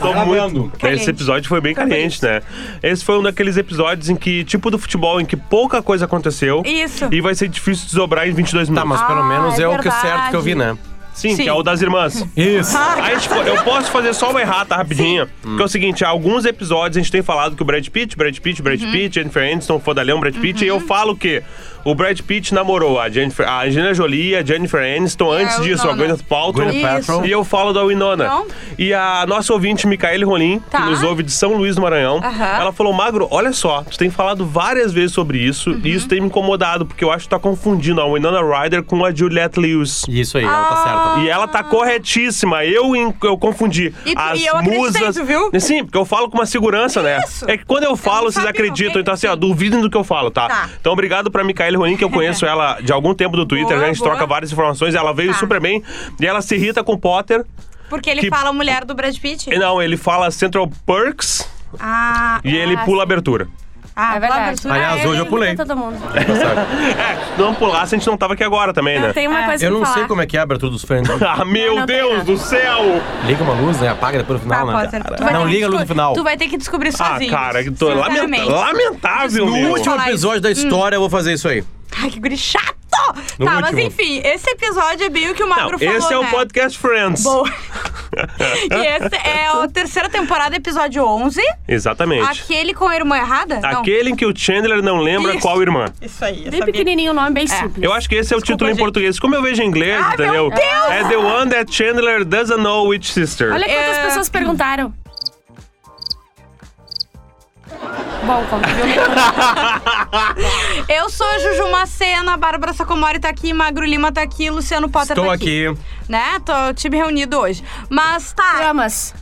Tô muito. Esse episódio foi bem caliente, né? Esse foi um daqueles episódios em que, tipo do futebol, em que pouca coisa aconteceu. Isso. E vai ser difícil desdobrar em 22 Tá, minutos. mas pelo Ah, menos é é, o que certo que eu vi, né? Sim, Sim. que é o das irmãs. Isso. Aí, tipo, eu posso fazer só uma errata rapidinha. Que é o seguinte, há alguns episódios a gente tem falado que o Brad Pitt, Brad Pitt, Brad Uhum. Pitt, Jennifer Aniston, Fodalhão, Brad Pitt, e eu falo que o Brad Pitt namorou a, Jennifer, a Angelina Jolie, a Jennifer Aniston, É, antes disso, a. Gwyneth Paltrow. Gwyneth Paltrow. E eu falo da Winona. Não. E a nossa ouvinte, Micaele Rolim, Tá. que nos ouve de São Luís do Maranhão, Aham. ela falou, Magro, olha só, tu tem falado várias vezes sobre isso, Uhum. e isso tem me incomodado, porque eu acho que tu tá confundindo a Winona Ryder com a Juliette Lewis. Isso aí, ela tá certa. E ela tá corretíssima. Eu, eu confundi. E tu- As e eu musas. viu? Sim, porque eu falo com uma segurança, né? Isso. É que quando eu falo, não vocês sabia, acreditam. Então, assim, ó, duvidem do que eu falo, tá? Tá. Então, obrigado pra Micaele Rolim, que eu conheço ela de algum tempo do Twitter. Boa, né? A gente boa. troca várias informações. Ela veio Tá. super bem. E ela se irrita com o Potter. Porque ele Que- fala mulher do Brad Pitt? Não, ele fala Central Perks Ah, e ele Ah, pula a abertura. Ah, É verdade. Aliás, hoje eu pulei. imita Todo mundo. Tá. É, se não pulasse, a gente não tava aqui agora também, né? Tem uma É. coisa Eu não falar. sei como é que é a abertura dos Friends. Ah, meu Não, não tem Deus nada. do céu! Liga uma luz, né? Apaga depois no Tá, final, né? Potter, tu vai Não ter que liga a luz no desco- final. Tu vai ter que descobrir Ah, sozinho. cara, que tô lamenta Sinceramente. lamentável, No meu. último falar episódio da história eu vou fazer isso aí. Ai, que guri chato! No tá, mas último. enfim, esse episódio é bem o que o Magro Não, falou, esse é o né? podcast Friends. Boa. e esse é a terceira temporada, episódio 11. Exatamente. Aquele com a irmã errada? Não. Aquele em que o Chandler não lembra Isso. qual irmã. Isso aí, Bem sabia. pequenininho o nome, bem simples. Eu acho que esse é o título em gente. português. Como eu vejo em inglês, Ai, entendeu? meu Deus! É The One That Chandler Doesn't Know Which Sister. Olha quantas É. pessoas perguntaram. Bom, né? Eu sou a Juju Macena, a Bárbara Sacomori tá aqui, Magro Lima tá aqui, Luciano Potter Estou tá aqui. Né? Tô o time reunido hoje. Mas tá, Dramas.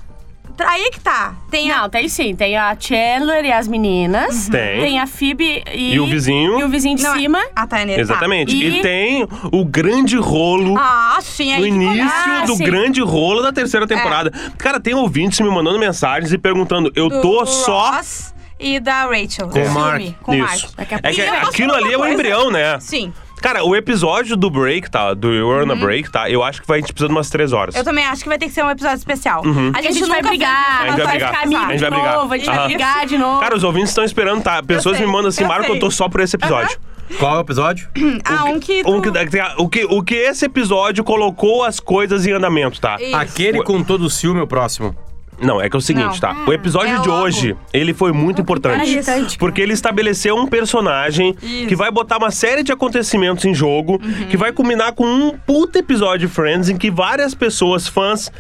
aí que tá. Tem a... Não, tem sim. Tem a Chandler e as meninas. Tem. Tem a Phoebe e... E o vizinho. E o vizinho de Não, cima. A Tainê, Exatamente. E- E... tem o grande rolo. Tá. Ah, sim, aí que início começa. Ah, do sim. grande rolo da terceira temporada. Cara, tem ouvintes me mandando mensagens e perguntando: eu Do tô só. Ross e da Rachel. Com o Mark. filme, Com o Mark. Daqui a É pouco. que E eu posso aquilo falar ali é uma o coisa? embrião, né? Sim. Cara, o episódio do break, tá? Do You're on a Break, tá? Eu acho que vai, a gente precisa de umas três horas. Eu também acho que vai ter que ser um episódio especial. A gente, vai brigar, isso, A gente vai brigar. ficar amigo A gente de vai brigar. novo, a gente Aham. vai brigar de novo. Cara, os ouvintes estão esperando, tá? Pessoas sei, me mandam assim, eu Marco, eu sei. tô só por esse episódio. Qual é o episódio? Ah, um que. Um tu- que- o, que, o que esse episódio colocou as coisas em andamento, tá? Isso. Aquele com todo o ciúme, o próximo. Não, é que é o seguinte, Não. tá? O episódio é de logo. hoje, ele foi muito importante. irritante, Porque ele estabeleceu um personagem Isso. que vai botar uma série de acontecimentos em jogo, Uhum. que vai culminar com um puta episódio de Friends em que várias pessoas, fãs,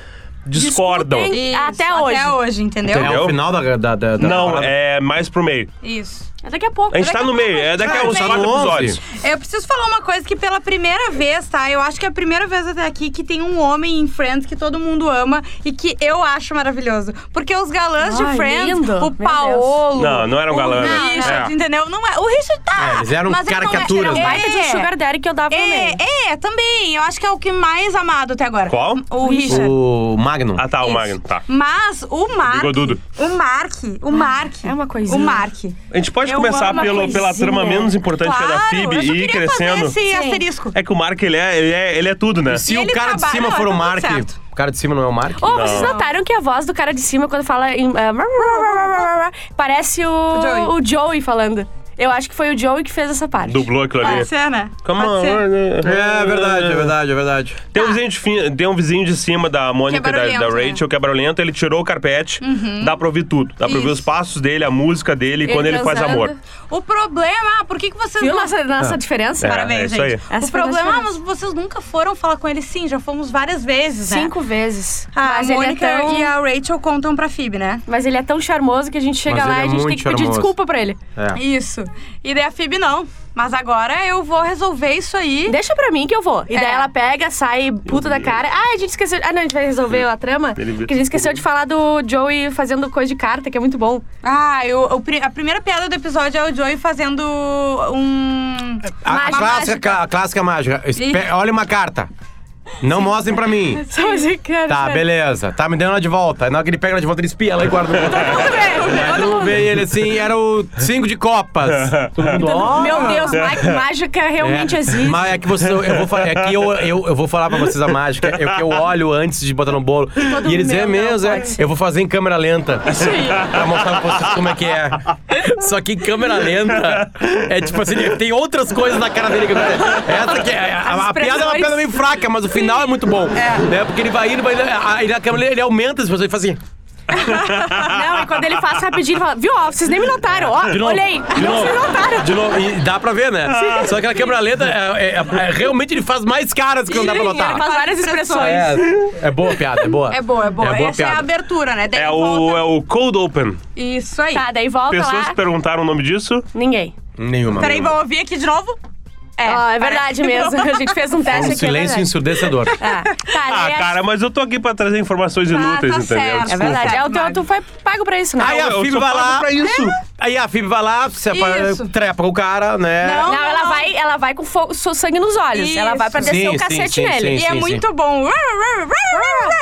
discordam. Discutem. Isso, Até hoje. Até hoje, entendeu? Entendeu? É o final da. da, da, da Não, parada. é mais pro meio. Isso. É daqui a pouco. A gente tá no meio, é daqui a uns quatro no 11. episódios. Eu preciso falar uma coisa que pela primeira vez, tá? Eu acho que é a primeira vez até aqui que tem um homem em Friends que todo mundo ama e que eu acho maravilhoso. Porque os galãs Ai, de Friends, lindo. o Paolo. Não, não eram o galãs, né? Richard, É. entendeu? Não é. O Richard tá. É, eles eram mas ele não é- caricaturas, Um baita de um sugar daddy que eu dava no meio. É, é, também. Eu acho que é o que mais amado até agora. Qual? O Richard. O Magnum. Ah, tá, o Isso. Magno, tá. Mas o Mark. Bigodudo. O Mark. O Mark. é uma coisinha. O Mark. A gente pode Eu começar pelo, pela trama menos importante que é da Claro, Phoebe só e ir crescendo. fazer esse Sim. asterisco. É que o Mark, ele é, ele é, ele é tudo, né? Se E o cara de trabalha, cima não, for o tá Mark, certo. o cara de cima não é o Mark? Ô, vocês notaram que a voz do cara de cima, quando fala em. ah, parece o, Joey. o Joey falando. Eu acho que foi o Joey que fez essa parte. Dublou aquilo ali. Pode ser, né? Come Pode on. ser. É verdade, é verdade, é verdade. Tem um, vizinho de fi- tem um vizinho de cima da Mônica é e da, né? Rachel, que é barulhento, ele tirou o carpete, dá pra ouvir tudo. Dá pra ouvir Isso. os passos dele, a música dele e quando ele faz transando. amor. O problema, ah, por que, que vocês Viu não... nossa, nossa diferença? É, Parabéns, é isso gente. aí. Essa o foi a problema, ah, diferença. mas vocês nunca foram falar com ele? Sim, já fomos várias vezes, né? Cinco vezes. A mas, ele é Mônica tão, e a Rachel contam pra Phoebe, né? mas ele é tão charmoso que a gente chega Mas lá ele e é a gente tem muito que pedir charmoso. desculpa pra ele. É. Isso. E daí a Phoebe não. Mas agora eu vou resolver isso aí. Deixa pra mim que eu vou. E daí É. ela pega, sai puta da cara. Ah, a gente esqueceu. Ah, não, a gente vai resolver a trama. Porque a gente esqueceu de falar do Joey fazendo coisa de carta, que é muito bom. Ah, eu, pri- a primeira piada do episódio é o Joey fazendo um... A, a clássica, a clássica mágica. Ih. Olha uma carta. Não mostrem pra mim. Só assim, cara. Tá, sério. beleza. Tá me dando ela de volta. Aí na hora que ele pega ela de volta, ele espia ela e guarda no Todo mundo vê, vê ele assim, era o cinco de copas. Todo mundo, ó. Meu Deus, má- mágica realmente É, existe. Mas é que você, eu vou falar, é que eu, eu, eu vou falar pra vocês a mágica. É que eu olho antes de botar no bolo. Todo e eles meu, é mesmo, é. Eu vou fazer em câmera lenta. pra mostrar pra vocês como é que é. Só que em câmera lenta é tipo assim, tem outras coisas na cara dele que acontece. Essa que é. A, a As piada é uma piada meio fraca, mas o final é muito bom. Né? Porque ele vai indo, vai indo, aí na câmera ele aumenta as pessoas e faz assim. Não, e quando ele faz rapidinho, ele fala, viu, ó, vocês nem me notaram, ó, De novo. olhei. De não, novo. vocês notaram. De novo. E dá pra ver, né? Só que a câmera lenta, é, é- é- realmente ele faz mais caras que não dá pra Ele notar. faz várias expressões. É, é boa a piada, é boa. É boa, é boa. É boa Essa é a piada. abertura, né? Daí É volta- o, é o Cold Open. Isso aí. Tá, daí volta Pessoas lá. perguntaram o nome disso. Ninguém. Nenhuma. Peraí, vamos ouvir aqui de novo? É, é verdade mesmo. A gente fez um Um teste aqui. silêncio é ensurdecedor. Ah, tá, Ah, cara, mas eu tô aqui pra trazer informações Tá, inúteis, tá entendeu? certo. É verdade. É, o teu, tu foi pago pra isso, né? Aí a sou vai pago lá. pra isso. Aí a Phoebe vai lá, se apa- Isso. trepa com o cara, né? Não. Não, ela vai, ela vai com fogo, so- sangue nos olhos. Ela vai pra Isso. descer Sim, o cacete sim, sim, nele. E é sim, muito bom.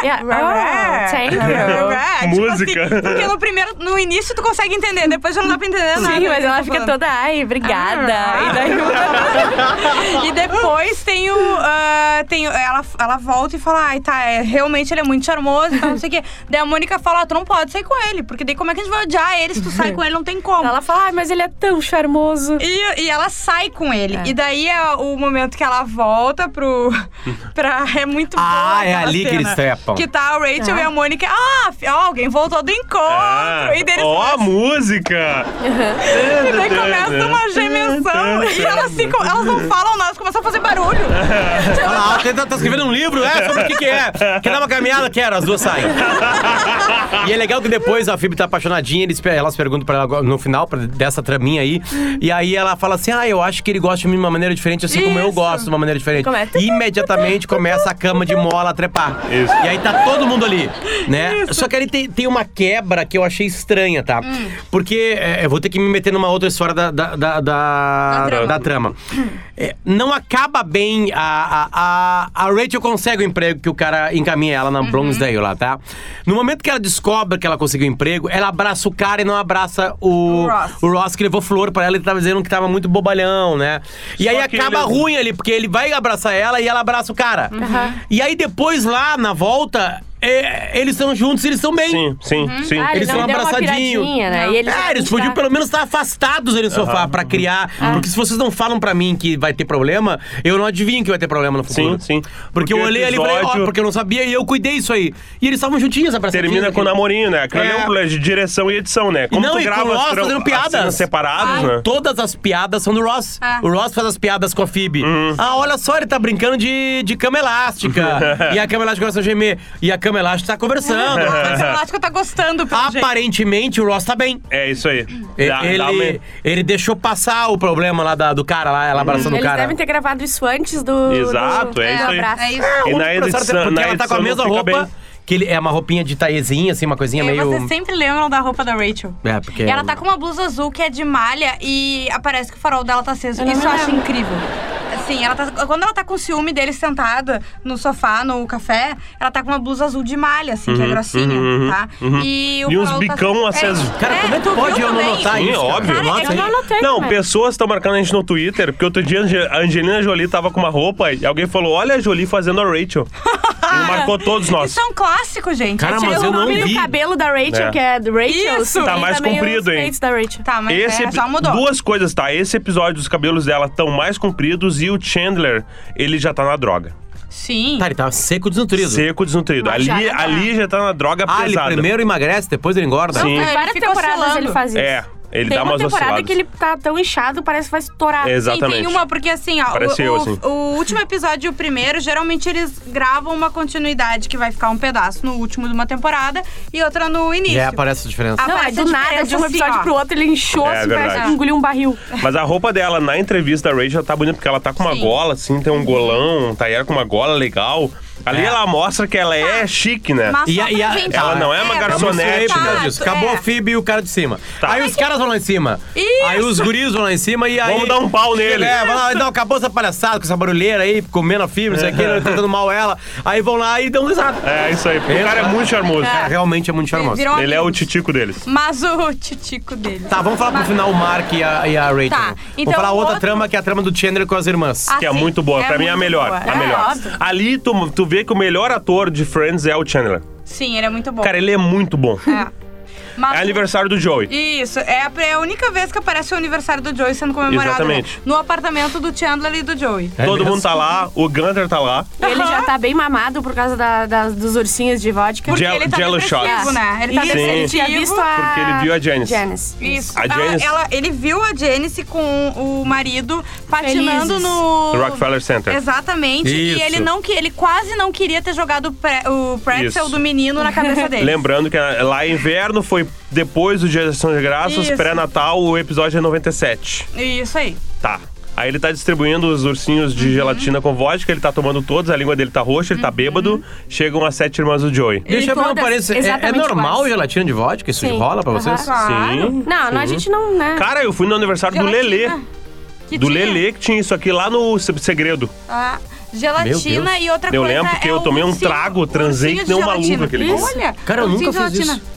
Yeah. Oh, thank you. Tipo Música. assim, porque no primeiro, no início tu consegue entender, depois já não dá pra entender nada. Sim, mas ela Tá fica toda, ai, obrigada. Ah. E daí E depois tem o. ah, tem, o- ela, ela volta e fala: ai, tá, é, realmente ele é muito charmoso e tal, não sei o quê. Daí a Mônica fala: ah, tu não pode sair com ele, porque daí como é que a gente vai odiar ele se tu sai com ele? Não tem como. ela fala, ai, mas ele é tão charmoso. E, e ela sai com ele. É. E daí é o momento que ela volta pro. Pra, é muito Ah, boa é ali que cena. eles trepam. Que tá a Rachel Ah. e a Mônica. Ah, ó, alguém voltou do encontro. Ah, e deles ó a começam- música! e daí começa uma gemensão. e elas ficam. Elas não falam nada, elas começam a fazer barulho. Lá, tá, tá escrevendo um livro, é? Sobre o que que é? Quer dar uma caminhada? Quero, as duas saem. e é legal que depois a Phoebe tá apaixonadinha, eles, elas perguntam pra ela agora- no final pra- dessa traminha aí, e aí ela fala assim, ah, eu acho que ele gosta de mim de uma maneira diferente, assim como eu Isso. gosto de uma maneira diferente. Como é? E imediatamente começa a cama de mola a trepar. Isso. E aí tá todo mundo ali, né? Só que ali tem, tem uma quebra que eu achei estranha, tá? Porque é, eu vou ter que me meter numa outra história da, da, da, da, trama. da trama. É, não acaba bem. A, a, a, Rachel consegue o emprego que o cara encaminha ela na Uhum. Bloomsdale lá, tá? No momento que ela descobre que ela conseguiu emprego, ela abraça o cara e não abraça o, O Ross. o Ross, que levou flor pra ela e tava dizendo que tava muito bobalhão, né? E Só aí acaba ele- ruim ali, porque ele vai abraçar ela e ela abraça o cara. E aí depois lá na volta, é, eles estão juntos e eles estão bem. Sim, sim, sim. Ah, ele Eles uma abraçadinhos. né? E eles É, eles podiam pelo menos estar afastados ali no sofá pra criar. Ah. Porque se vocês não falam pra mim que vai ter problema, eu não adivinho que vai ter problema no futuro. Sim, sim. Porque, eu Porque o olhei ali e falei, ó, episódio- porque eu não sabia e eu cuidei isso aí. E eles estavam juntinhos, abraçadinhos. Termina com o namorinho, né? Aquilo é um É. problema de direção e edição, né? Como Não, tu e com grava o Ross tra- fazendo as piadas. cenas separadas, né? Todas as piadas são do Ross. Ah. O Ross faz as piadas com a Phoebe. Uhum. Ah, olha só, ele tá brincando de, de cama elástica. e a cama elástica começa a gemer. E a cama elástica tá conversando. Eu acho que eu tá gostando, pelo jeito. Aparentemente, o Ross tá bem. É isso aí. E- Dá- ele, uma- ele deixou passar o problema lá da- do cara lá, ela abraçando o Eles cara. devem ter gravado isso antes do. Exato, do, é do isso aí. abraço. É isso. E na engraçado, edição, porque na ela tá com a mesma fica roupa, bem. que ele é uma roupinha de taezinha, assim, uma coisinha meio... Vocês sempre lembram da roupa da Rachel. É, porque... E ela tá com uma blusa azul que é de malha e aparece que o farol dela tá aceso. Isso eu acho incrível. Assim, ela tá, quando ela tá com ciúme dele sentada no sofá, no café, ela tá com uma blusa azul de malha, assim, que é grossinha, uhum, tá? uhum. E, o E uns farol bicão tá... aceso. Cara, como é que pode eu não também? notar Sim, isso, cara? óbvio. Cara, é. Eu não anotei. Não, também. pessoas estão marcando a gente no Twitter, porque outro dia a Angelina Jolie tava com uma roupa e alguém falou: Olha a Jolie fazendo a Rachel. Ele marcou todos nós. Isso é um clássico, gente. Cara, mas eu não vi. o cabelo da Rachel, É. que é do Rachel. Isso. Tá e mais também comprido, os hein? peitos da Rachel. Tá, mas Esse é, epi- já mudou. Duas coisas, tá? Esse episódio, os cabelos dela estão mais compridos e o Chandler, ele já tá na droga. Sim. Tá, ele tá seco, desnutrido. Seco, desnutrido. Mas Ali, já tá. ali já tá na droga Ah, ele pesada. primeiro emagrece, depois ele engorda? Sim. É, ele Várias fica temporadas ele faz isso. É, ele Tem dá umas temporada osciladas. que ele tá tão inchado, parece que vai estourar. Exatamente. Sim, tem uma, porque assim, ó, Parece o, eu, o- assim. o último episódio e o primeiro, geralmente eles gravam uma continuidade que vai ficar um pedaço no último de uma temporada e outra no início. E aí aparece a diferença. Não, é Aparece a do nada, de um assim, episódio ó. pro outro, ele inchou, É assim, parece que engoliu um barril. Mas a roupa dela na entrevista da Rachel tá bonita, porque ela tá com uma Sim. gola, assim, tem um golão, tá ela com uma gola legal. Ali É. ela mostra que ela é chique, né? Mas E a- e a- gente. ela não é uma pra garçonete, né? fato, disso. Acabou é. a Phoebe e o cara de cima. Tá. Aí os caras vão lá em cima. Isso. Aí os guris vão lá em cima e aí. Vamos dar um pau nele. É, vai lá, não, acabou essa palhaçada com essa barulheira aí, comendo a Phoebe, não sei o que, tratando mal ela. Aí vão lá e dão risada. É isso aí. porque O cara é muito charmoso. Cara, realmente é muito charmoso. Viram Ele é o titico deles. Mas o titico dele. Tá, vamos falar pro final o Mark e a, e a Rachel. Tá, então vamos falar o outra outro- trama, que é a trama do Chandler com as irmãs. Ah, Que é sim, muito boa. pra mim é a muito melhor. boa. A É, melhor. óbvio. Ali tu, tu vê que o melhor ator de Friends é o Chandler. Sim, ele é muito bom. Cara, ele é muito bom. É. Mas É aniversário do Joey. Isso, é a, é a única vez que aparece o aniversário do Joey sendo comemorado. Exatamente. né? No apartamento do Chandler e do Joey. É Todo mesmo? mundo tá lá, o Gunter tá lá. Ele já tá bem mamado por causa da- das- dos ursinhos de vodka. Porque- Gel- ele tá Jello depressivo, shots. né? Ele tá Isso, depressivo. ele tinha visto a... Porque ele viu a Janice. Janice. Isso. A Ela- Janice- ela- ele viu a Janice com o marido patinando Felizes. no No Rockefeller Center. Exatamente. Isso. E ele não que ele quase não queria ter jogado o pre- o pretzel Isso. do menino na cabeça dele. Lembrando que ah, lá é inverno foi depois do Dia de Ação de Graças, Isso. pré-natal, o episódio é 97. Isso aí. Tá. Aí ele tá distribuindo os ursinhos Uhum. de gelatina com vodka, ele tá tomando todos, a língua dele tá roxa, ele tá bêbado. Chegam as sete irmãs do Joey. Deixa eu ver uma todas parência. É, é exatamente normal iguais. gelatina de vodka? Isso Sim. rola pra vocês? Claro. Sim. Não, não, a gente não, né? Cara, eu fui no aniversário do Gelatina. Lelê. Que Do tinha, Lelê que tinha isso aqui lá no Se- Segredo. ah, Meu gelatina Deus. e outra Eu coisa. lembro que é eu tomei um trago, transei que nem um maluco aquele dia. Olha, Cara, eu ursinho nunca de fiz gelatina. isso.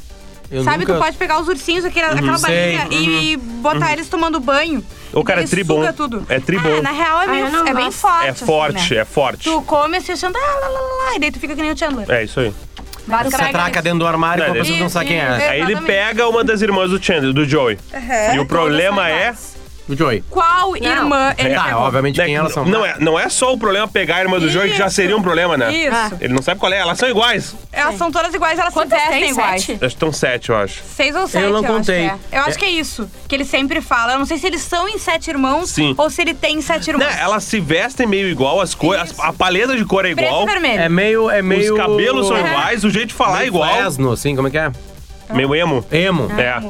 Eu Sabe, nunca... tu pode pegar os ursinhos, aquela, aquela Sei, balinha, e botar eles tomando banho. O cara E é tri bom. suga tudo. É tri bom. Ah, na real é, Ah, meio, é bem forte. É assim, forte, né? é forte. Tu come assim, achando, ah, lá, lá, lá, lá, e daí tu fica que nem o Chandler. É isso aí. Basicamente. Você atraca dentro do armário Não, com a pessoa que não sabe quem é. Aí ele pega uma das irmãs do Chandler, do Joey. E o problema é. O Joey. Qual irmã ele Tá, pegou? obviamente né, quem elas são. não, é, não é só o problema pegar a irmã do Joey, que já Isso. seria um problema, né? Isso. Ele não sabe qual é, elas são iguais. Elas são todas iguais, elas Quantas se vestem tem? iguais. Sete? Acho que estão sete, eu acho. Seis ou sete, Eu não acho contei. que é. Eu acho que é isso. Que ele sempre fala. Eu não sei se eles são em sete irmãos Sim. ou se ele tem sete irmãos. Né, elas se vestem meio igual, as cores, a paleta de cor é Preto igual. e vermelho. É meio. É meio... Os cabelos são É. iguais, o jeito de falar é meio igual. Fresno, assim, como é que é? Meio emo. Emo. É.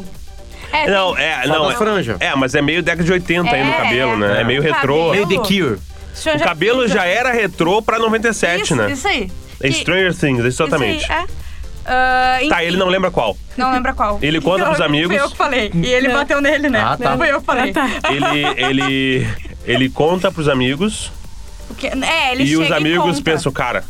É, Não, tem- é, não. É, franjas. é, mas é meio década de 80 aí no É, cabelo, é. né? É meio retrô. Meio The Cure. O cabelo já era retrô pra 97, isso, né? Isso aí. É Stranger Things, exatamente. Isso aí, é. Ah, Tá, enfim, ele não lembra qual. Não lembra qual. Ele conta pros amigos. Foi eu que falei. E ele bateu nele, né? Ah, tá. Não foi eu que falei. Ele, ele, ele conta pros amigos Porque- é, ele e chega os amigos conta. pensam, cara,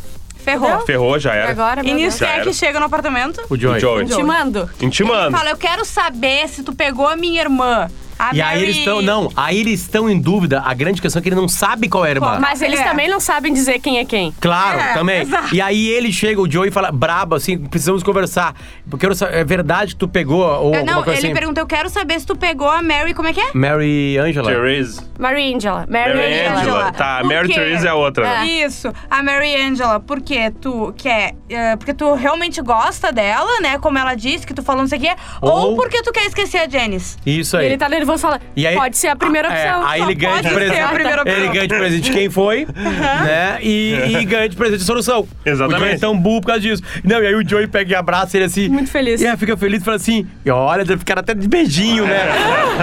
Ferrou. ferrou, já era. Agora, E nisso Já é que chega no apartamento. O Joey. O Joey. Te mando. Intimando. Fala, eu quero saber se tu pegou a minha irmã. A E aí Mary- eles estão. Não, aí eles estão em dúvida. A grande questão é que ele não sabe qual é a irmã. Mas eles É. também não sabem dizer quem é quem. Claro, É, também. exato. E aí ele chega, o Joey fala, brabo, assim, precisamos conversar. Porque eu quero saber, é verdade que tu pegou ou É, Não, coisa ele assim? perguntou, eu quero saber se tu pegou a Mary, como é que é? Mary Angela. Therese. Mary Angela. Mary, Mary Angela. Angela. Tá, Por Mary? Therese é a outra. né? Isso, a Mary Angela, porque tu quer. eh, porque tu realmente gosta dela, né? Como ela disse, que tu falou não sei o quê. Ou, Ou- porque tu quer esquecer a Janice. Isso E aí. ele tá nervoso e fala, E aí- pode ser a primeira É, opção. aí ele ganha de pode ser presente. a primeira opção. Ele ganha de presente quem foi, né? E, e ganha de presente a solução. Exatamente. O Joey é tão burro por causa disso. Não, e aí o Joey pega e abraça ele assim. Muito feliz. E aí fica feliz e fala assim: e olha, deve ficar até de beijinho, né?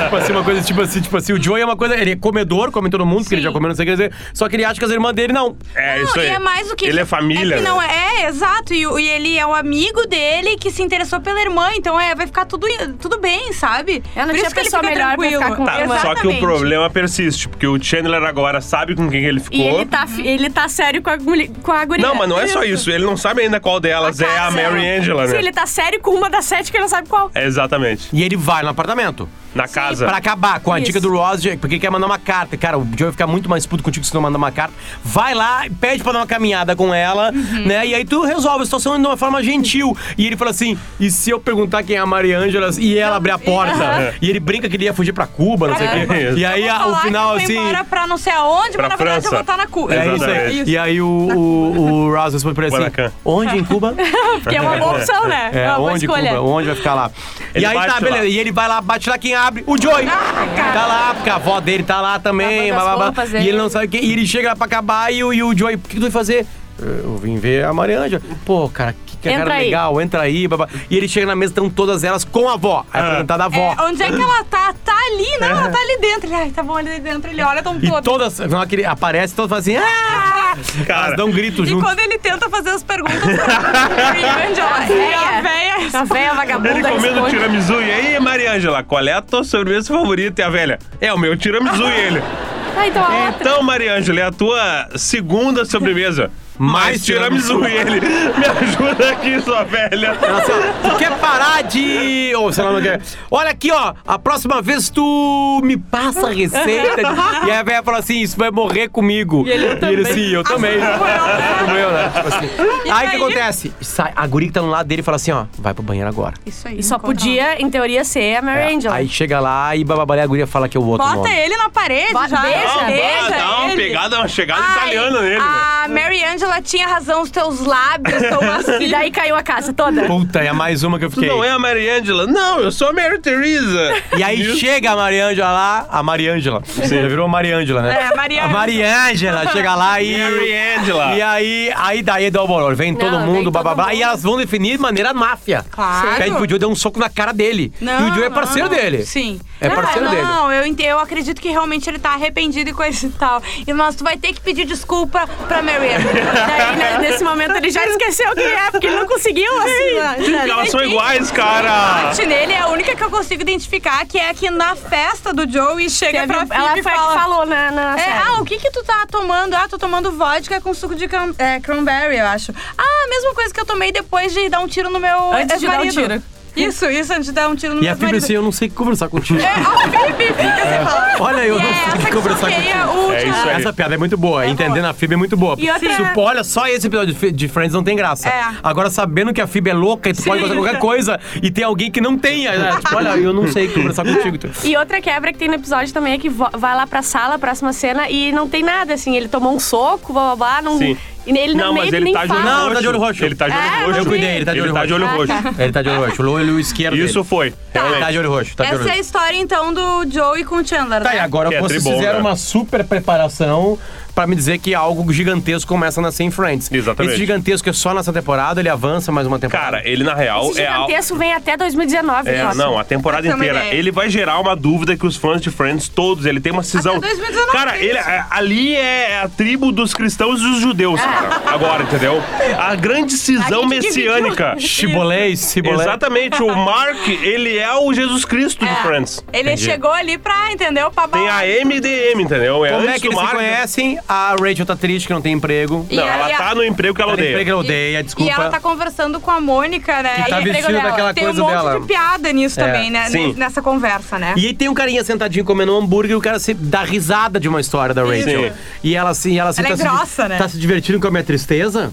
tipo assim, uma coisa tipo assim, tipo assim, o Joey é uma coisa. Ele é comedor, come todo mundo, porque ele já comeu, não sei o que dizer. Só que ele acha que as irmãs dele não. É Não, isso aí. E é mais do que. Ele é família. É, que né? não, é, exato. E, o- e ele é um amigo dele que se interessou pela irmã. Então é, vai ficar tudo, tudo bem, sabe? Ela não Por tinha isso que ele fica melhor pra ficar com- Tá, só que o problema persiste, porque o Chandler agora sabe com quem ele ficou. E ele tá, ele tá sério com a, com a guria. Não, mas não é só isso. Ele não sabe ainda qual delas A é a. Mary Angela, Sim, né? ele tá sério com uma das sete que ele não sabe qual. É, exatamente. E ele vai no apartamento. Na casa. Pra acabar com a Isso. dica do Ross, porque quer mandar uma carta. Cara, o Joey vai ficar muito mais puto contigo se não mandar uma carta. Vai lá, pede pra dar uma caminhada com ela, Uhum. né? E aí tu resolve a situação de uma forma gentil. E ele fala assim: e se eu perguntar quem é a Maria Ângela e ela abrir a porta? E ele brinca que ele ia fugir pra Cuba, não sei o quê. E aí o final que eu fui assim. embora pra não sei aonde, Pra mas na verdade França. eu vou estar na Cuba. É isso aí. Exatamente. E aí o, o, o Ross responde pra ele assim: onde em Cuba? Porque é uma boa opção, né? É, uma boa onde escolha. Cuba? Onde vai ficar lá? Ele e aí tá, beleza. lá. E ele vai lá, bate lá, quem abre? O Joey! tá lá, porque a avó dele tá lá também. Blá, blá, blá. E ele não sabe o que. E ele chega lá pra acabar e o, e o Joey, o que tu vai fazer? eu vim ver a Mariângela. Pô, cara, que cara Entra aí. legal, entra aí. babá. E ele chega na mesa, estão todas elas com a avó. Aí apresentada a avó. É, onde é que ela tá? Tá ali, não, ela tá ali dentro. Ele, ai, tá bom ali dentro. Ele olha, tão E todas. todas, não, aquele, aparece, todas fazem assim, ah! Cara. Elas dão um grito E junto. quando ele tenta fazer as perguntas pra Mariângela, e a véia... A velha vagabunda Ele comendo responde. tiramisu. E aí, Mariângela, qual é a tua sobremesa favorita? E a velha, é o meu tiramisu e ele. Ah, então a outra. Então, Mariângela, é a tua segunda sobremesa. Mais tiramisu e ele. Me ajuda aqui, sua velha. Ó, tu quer parar de. Ou sei lá, não quer. Olha aqui, ó. A próxima vez tu me passa a receita. e aí a velha fala assim: Isso vai morrer comigo. E ele, assim, eu também. Como eu, né? Tipo assim. E Aí o que daí? acontece? Sai, a guria que tá no lado dele fala assim: Ó, vai pro banheiro agora. Isso aí. E só podia, em teoria, ser a Mary É, Angela. Aí chega lá e bababalé, a guria fala que é o outro Bota nome. ele na parede Bota- já. beija, Não, beija dá uma ele. pegada, uma chegada Ai, italiana nele. né? A Mary Angela tinha razão, os teus lábios estão E macios. daí caiu a casa toda. Puta, é mais uma que eu Tu fiquei. não é a Mariângela? Não, eu sou a Mary Teresa. E aí Isso. chega a Mariângela lá, a Mariângela. Sim. Já virou Mariângela, né? É, Mariângela. A Mariângela chega lá e. Mariângela. E aí, aí daí dá o bolor. Vem todo Não, mundo, vem todo bababá. mundo. E elas vão definir de maneira máfia. Claro. Que aí o Joe deu um soco na cara dele. Não, e o Joe é parceiro não. dele. Sim. É não, parceiro não, dele. Não, eu, eu acredito que realmente ele tá arrependido e coisa e tal. E, mas tu vai ter que pedir desculpa pra Mary Angela. Daí, né, nesse momento, ele já esqueceu quem é, porque ele não conseguiu, assim. Elas são iguais, cara. parte nele é a única que eu consigo identificar, que é que na festa do Joey chega Teve- pra Phoebe ela e foi a que fala... falou na, na É, série. ah, o que que tu tá tomando? Ah, tô tomando vodka com suco de cran é, cranberry, eu acho. Ah, a mesma coisa que eu tomei depois de dar um tiro no meu Antes de dar um ex-marido. tiro. Isso, isso, antes de dar um tiro no E meu a Phoebe ex-marido. assim, eu não sei conversar contigo. É, a Phoebe fala, Olha, eu "E não é sei conversar contigo. o É isso aí. Essa piada é muito boa. Entendendo a Phoebe é muito boa. E outra- Se, olha, só esse episódio de F- de Friends não tem graça. É. Agora, sabendo que a Phoebe é louca e tu pode fazer qualquer coisa e tem alguém que não tenha. Né? Tipo, olha, eu não sei conversar contigo. E outra quebra que tem no episódio também é que vo- vai lá pra sala, próxima cena, e não tem nada, assim. Ele tomou um soco, blá blá blá, não. Sim. E ele Não, não, mas ele tá de olho. Não, roxo. tá de olho roxo. Ele tá de olho É, roxo. Eu cuidei, ele tá de olho Ele tá de olho roxo. roxo. Ele tá de olho roxo. O olho esquerdo Isso dele. foi. Ele tá de olho roxo. Tá de olho Essa é a roxo. história, então, do Joey com o Chandler, Tá, né? e agora Que é vocês tribom, fizeram né? uma super preparação pra me dizer que algo gigantesco começa a nascer em Friends. Exatamente. Esse gigantesco é só nessa temporada, ele avança mais uma temporada. Cara, ele na real Esse é algo. gigantesco vem até 2019. É, nossa. não, a temporada inteira. ideia. Ele vai gerar uma dúvida que os fãs de Friends, todos, ele tem uma cisão. Até 2019 Cara, ele, é- ali é a tribo dos cristãos e dos judeus, cara. Agora, entendeu? A grande cisão A messiânica. Chibolês, cibolês. Exatamente, o Mark, ele é o Jesus Cristo de É. Friends. Ele Entendi. chegou ali pra, entendeu? Pra Tem a. MDM, entendeu? É Como é que eles se Mark. conhecem? A Rachel tá triste que não tem emprego. E Não, a- ela e a- tá no emprego que ela Ela tem odeia. emprego, ela odeia, E desculpa. ela tá conversando com a Mônica, né? Que tá E emprego vestido dela. daquela Tem coisa um monte dela. de piada nisso É, também, né? sim. Nessa conversa, né? E aí tem um carinha sentadinho comendo um hambúrguer e o cara se dá risada de uma história da Rachel. Sim. E ela assim, ela assim Ela tá, é se, grossa, né? tá se divertindo com a minha tristeza,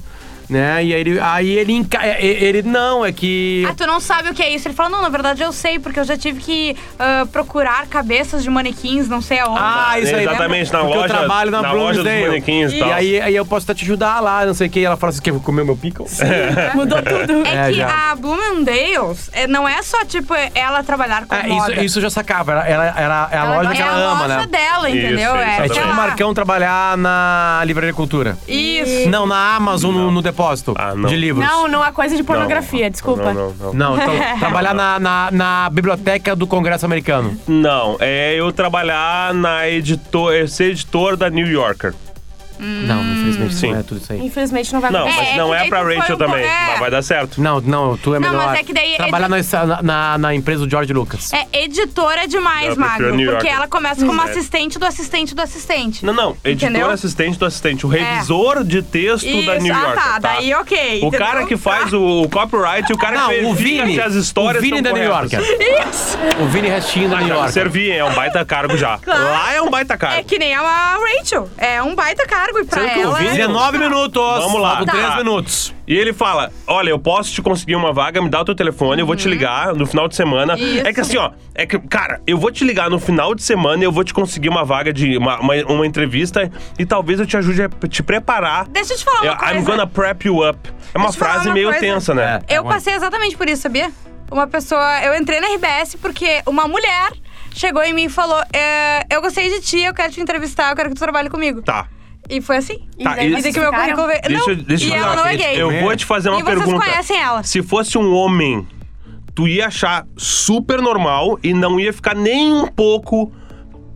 né? E aí ele, aí ele, enca- é- é- ele não, é que Ah, tu não sabe o que é isso? Ele fala, não, na verdade eu sei, porque eu já tive que ah, procurar cabeças de manequins, não sei aonde. Ah, isso aí. Exatamente, na Porque loja- eu trabalho na, na loja dos manequins e e tal. aí, aí eu posso até te ajudar lá, não sei o que. Ela fala assim, quer comer meu pickle? Mudou tudo. É, É, que já. a Bloomingdale's é, não é só, tipo, ela trabalhar com É, moda. isso, isso eu já sacava. Ela, ela, ela- é a Ela loja que é ela a ama, loja né? dela, Isso, entendeu? isso, é, É tipo o Marcão trabalhar na Livraria Cultura. Isso. Não, na Amazon, no, no depósito Ah, não. de livros. Não, não é coisa de pornografia, desculpa. Não, não, não. Não, então, trabalhar na, na, na biblioteca do Congresso Americano. Não, é eu trabalhar na editor, ser editor da New Yorker. Não, infelizmente Sim. não é tudo isso aí. Infelizmente não vai Não, acontecer. mas é não que é daí pra tu foi Rachel um também, pouco- é. mas vai dar certo. Não, não, tu é Não, melhor. mas é que daí- Trabalhar na, na, na empresa do George Lucas. É editora demais, Eu prefiro Magro. New Porque ela começa como É. assistente do assistente do assistente. Não, não, editor Entendeu? assistente do assistente, o revisor de texto da New ah, Yorker. tá, daí ok, O entendeu? cara que faz Tá. o, o copyright e o cara Não, que o verifica Vini. se as histórias o Vini da New corretas. Yorker. Isso. O Vini Restinho da Ah, New já, Yorker. servir, é um baita cargo já. Claro. Lá é um baita cargo. É que nem a Rachel. É um baita cargo e pra ela... vi? é- 19 minutos. Vamos lá. Faltam Tá. 3 minutos. E ele fala: Olha, eu posso te conseguir uma vaga, me dá o teu telefone, eu vou te ligar no final de semana. Uhum. Isso. É que assim, ó, é que, cara, eu vou te ligar no final de semana e eu vou te conseguir uma vaga de uma, uma, uma entrevista e talvez eu te ajude a te preparar. Deixa eu te falar uma coisa. I'm gonna prep you up. É uma Deixa eu falar frase uma meio coisa. tensa, né? É. Eu passei exatamente por isso, sabia? Uma pessoa... Eu entrei na RBS porque uma mulher chegou em mim e falou: é, Eu gostei de ti, eu quero te entrevistar, eu quero que tu trabalhe comigo. Tá. E foi assim. Tá, e- E daí que meu currículo veio. Deixa, não, eu- deixa e eu ela não é gay. Eu vou te fazer uma E vocês pergunta. conhecem ela. Se fosse um homem, tu ia achar super normal e não ia ficar nem um pouco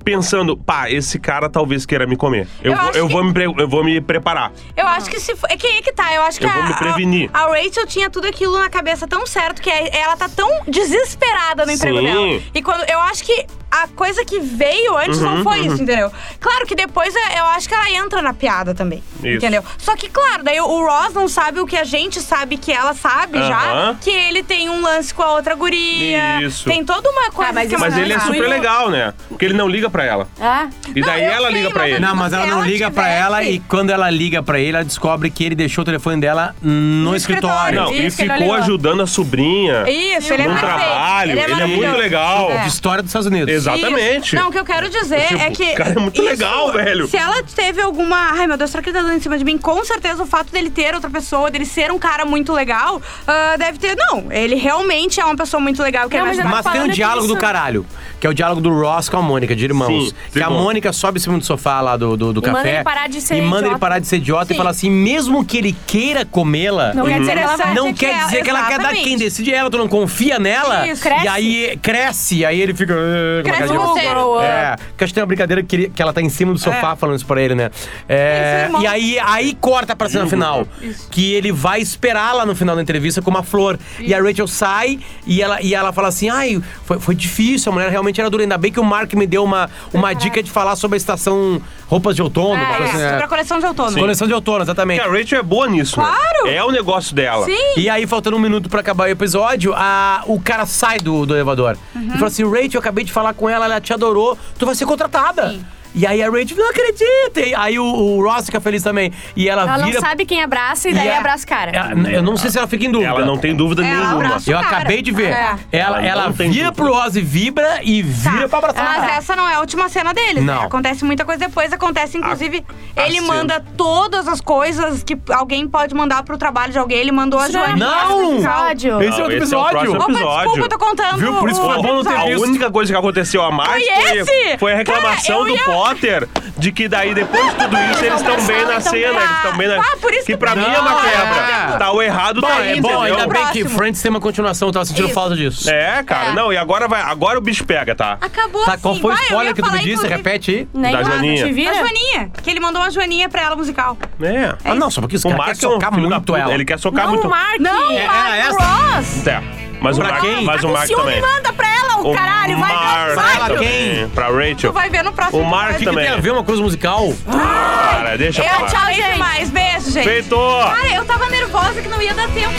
pensando, pá, esse cara talvez queira me comer. Eu, Eu vou, eu, que- vou me pre- eu vou me preparar. Eu acho que se for. É que aí que tá. Eu acho que Eu a, vou me a- prevenir. A, Rachel tinha tudo aquilo na cabeça tão certo que é- ela tá tão desesperada no emprego Sim. dela. E quando. Eu acho que a coisa que veio antes Uhum, não foi isso, entendeu? Claro que depois é- eu acho que ela entra na piada também. Isso. Entendeu? Só que, claro, daí o Ross não sabe o que a gente sabe que ela sabe já. Aham. Que ele tem um lance com a outra guria. Isso. Tem toda uma coisa mas que isso Mas ele é super legal, né? Porque ele não liga pra ela. Ah, E daí Não, ela sei, liga pra ele. Não, mas ela não ela liga pra ela e quando ela liga pra ele, ela descobre que ele deixou o telefone dela no, No escritório. escritório. Não, e Isso, ele ficou ajudando a sobrinha Isso, ele é no trabalho. Ele, é muito maravilhoso. legal. É. De história dos Estados Unidos. Exatamente. Isso. Não, o que eu quero dizer Tipo, é que. o cara é muito legal, velho. Se ela teve alguma. Ai, meu Deus, será que ele tá dando em cima de mim? Com certeza o fato dele ter outra pessoa, dele ser um cara muito legal, ah, deve ter. Não, ele realmente é uma pessoa muito legal. Que Não, ele mas Mas tem um diálogo disso. do caralho, que é o diálogo do Ross com a Mônica, de irmãos. Sim, que a. Mônica sobe em cima do sofá lá do, do, do E café. manda ele parar de ser E manda ele idiota. parar de ser idiota e Sim. fala assim: mesmo que ele queira comê-la. Não quer dizer ela Não que quer ela- dizer que ela quer dar quem decide é ela, tu não confia nela. Isso, E cresce. aí cresce, e aí ele fica. "Ah", com a Cresce você. Girl, É, que acho que tem uma brincadeira que, ele- que ela tá em cima do sofá falando isso pra ele, né? É, e aí, aí corta pra cena final. Que ele vai esperar lá no final da entrevista com uma flor. E a Rachel sai e ela, e ela fala assim: ai, foi, foi difícil, a mulher realmente era dura. Ainda bem que o Mark me deu uma, uma dica de falar sobre a estação roupas de outono. uma É, coisa assim, sobre a coleção de outono. Coleção de outono, exatamente. Porque a Rachel é boa nisso, né? Claro. É o negócio dela. Sim. E aí, faltando um minuto pra acabar o episódio, a, o cara sai do, do elevador. Uhum. E fala assim: Rachel, eu acabei de falar com ela, ela te adorou, tu vai ser contratada. Sim. E aí a Rachel, não acredita. E aí o, o Ross fica feliz também. E ela, ela não vira. sabe quem abraça e daí e a- abraça o cara. Ela- eu não sei se ela fica em dúvida. Ela não tem dúvida Ela nenhuma. Eu acabei de ver. é. Ela, Ela ela não vira dúvida. pro Ross e vibra e vira Tá, pra abraçar. o Mas cara. essa não é a última cena deles, né? Não. Acontece muita coisa depois. Acontece, inclusive, A- a ele cena. manda todas as coisas que alguém pode mandar pro trabalho de alguém. Ele mandou a Isso não é. Não! episódio. Esse é outro esse é o episódio. Opa, episódio. desculpa, eu tô contando. Viu? Por isso o foi bom não ter episódio. A visto. única coisa que aconteceu a mais Foi foi, esse? foi a reclamação do ia- Potter de que daí, depois de tudo isso, eles estão bem na cena. Eles estão bem na. Ah, por isso que que pra mim é uma quebra. é. Tá, o errado tá é aí, bom, ainda bem que Próximo. Friends tem uma continuação, tava sentindo Isso. falta disso. É, cara. É. Não, e agora vai. Agora o bicho pega, tá? Acabou Tá, assim. qual foi o Vai, eu spoiler ia que tu me falar, disse? inclusive, Repete aí. Nem Da Joaninha. te vira. A Joaninha, que ele mandou uma Joaninha pra ela musical. É. Ah, não, só porque esse O cara Mark quer é um socar filho da muito puta. ela. Ele quer socar Não, muito. o Mark. Não, É, Mark essa? Ross. É. Mas o Pra Mark, quem? mas Tá o Mark ciúme, também. manda pra ela, o, O caralho. Vai ver o Mark Pra episódio. quem? Pra Rachel. Tu vai ver no próximo O Mark O que, que também. tem a ver uma coisa musical? Cara, deixa pra Eu lá. te amei demais. Beijo, gente. Feito! Cara, eu tava nervosa que não ia dar tempo.